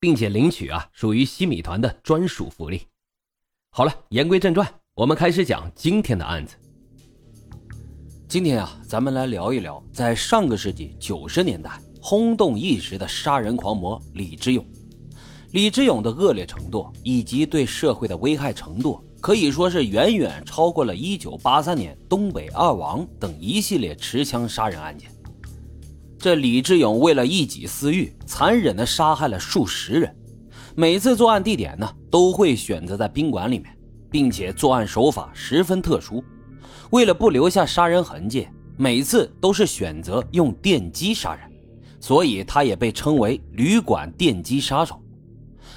并且领取啊，属于西米团的专属福利。好了，言归正传，我们开始讲今天的案子。今天啊，咱们来聊一聊在上个世纪九十年代轰动一时的杀人狂魔李志勇。李志勇的恶劣程度以及对社会的危害程度，可以说是远远超过了1983年东北二王等一系列持枪杀人案件。这李志勇为了一己私欲，残忍地杀害了数十人。每次作案地点呢，都会选择在宾馆里面，并且作案手法十分特殊。为了不留下杀人痕迹，每次都是选择用电击杀人，所以他也被称为“旅馆电击杀手”。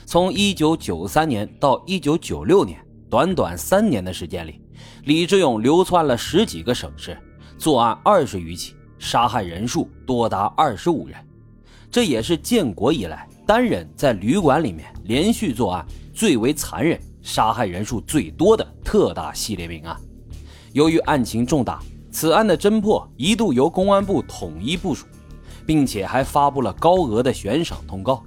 从1993年到1996年，短短三年的时间里，李志勇流窜了十几个省市，作案二十余起。杀害人数多达二十五人，这也是建国以来单人在旅馆里面连续作案最为残忍、杀害人数最多的特大系列命案。由于案情重大，此案的侦破一度由公安部统一部署，并且还发布了高额的悬赏通告。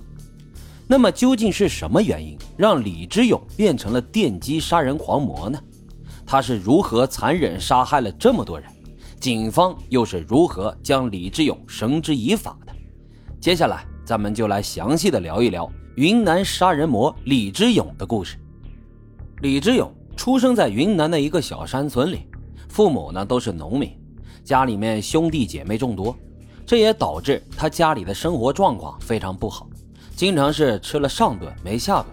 那么，究竟是什么原因让李之勇变成了电击杀人狂魔呢？他是如何残忍杀害了这么多人？警方又是如何将李志勇绳之以法的？接下来，咱们就来详细的聊一聊云南杀人魔李志勇的故事。李志勇出生在云南的一个小山村里，父母呢都是农民，家里面兄弟姐妹众多，这也导致他家里的生活状况非常不好，经常是吃了上顿没下顿。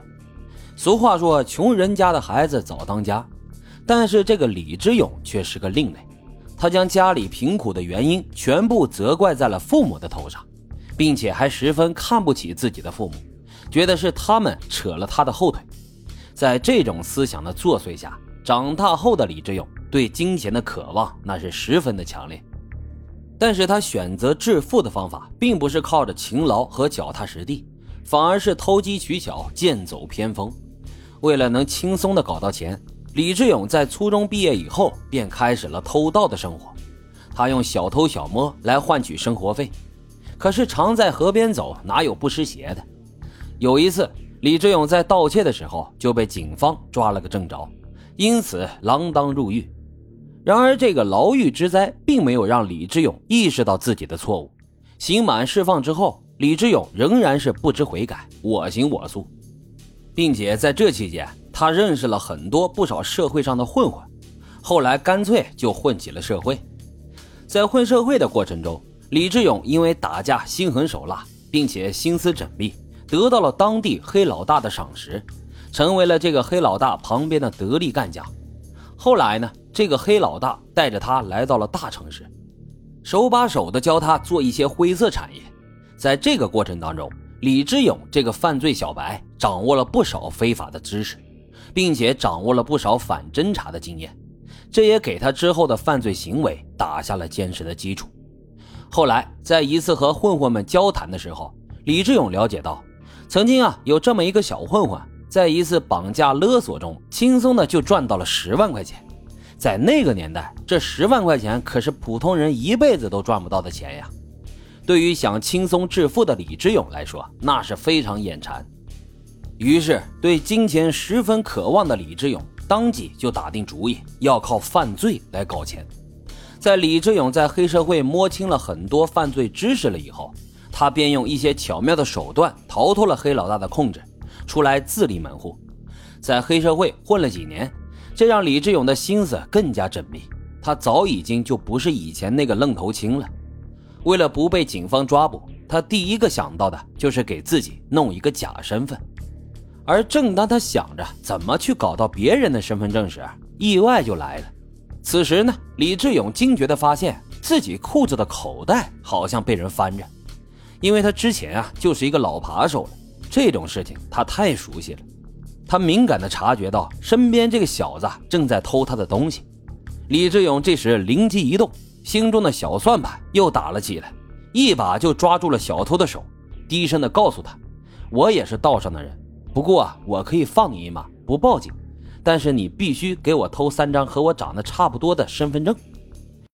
俗话说，穷人家的孩子早当家，但是这个李志勇却是个另类。他将家里贫苦的原因全部责怪在了父母的头上，并且还十分看不起自己的父母，觉得是他们扯了他的后腿。在这种思想的作祟下，长大后的李志勇对金钱的渴望那是十分的强烈。但是他选择致富的方法，并不是靠着勤劳和脚踏实地，反而是投机取巧、剑走偏锋。为了能轻松的搞到钱。李志勇在初中毕业以后，便开始了偷盗的生活。他用小偷小摸来换取生活费。可是常在河边走，哪有不湿鞋的？有一次，李志勇在盗窃的时候就被警方抓了个正着，因此锒铛入狱。然而，这个牢狱之灾并没有让李志勇意识到自己的错误。刑满释放之后，李志勇仍然是不知悔改，我行我素，并且在这期间。他认识了很多不少社会上的混混，后来干脆就混起了社会。在混社会的过程中，李志勇因为打架心狠手辣，并且心思缜密，得到了当地黑老大的赏识，成为了这个黑老大旁边的得力干将。后来呢，这个黑老大带着他来到了大城市，手把手的教他做一些灰色产业。在这个过程当中，李志勇这个犯罪小白掌握了不少非法的知识。并且掌握了不少反侦查的经验，这也给他之后的犯罪行为打下了坚实的基础。后来，在一次和混混们交谈的时候，李志勇了解到，曾经啊有这么一个小混混，在一次绑架勒索中，轻松的就赚到了十万块钱。在那个年代，这十万块钱可是普通人一辈子都赚不到的钱呀。对于想轻松致富的李志勇来说，那是非常眼馋。于是，对金钱十分渴望的李志勇当即就打定主意，要靠犯罪来搞钱。在李志勇在黑社会摸清了很多犯罪知识了以后，他便用一些巧妙的手段逃脱了黑老大的控制，出来自立门户。在黑社会混了几年，这让李志勇的心思更加缜密。他早已经就不是以前那个愣头青了。为了不被警方抓捕，他第一个想到的就是给自己弄一个假身份。而正当他想着怎么去搞到别人的身份证时，意外就来了。此时呢，李志勇惊觉地发现自己裤子的口袋好像被人翻着，因为他之前啊就是一个老扒手了，这种事情他太熟悉了。他敏感地察觉到身边这个小子正在偷他的东西。李志勇这时灵机一动，心中的小算盘又打了起来，一把就抓住了小偷的手，低声地告诉他：“我也是道上的人，不过，我可以放你一马，不报警，但是你必须给我偷三张和我长得差不多的身份证。”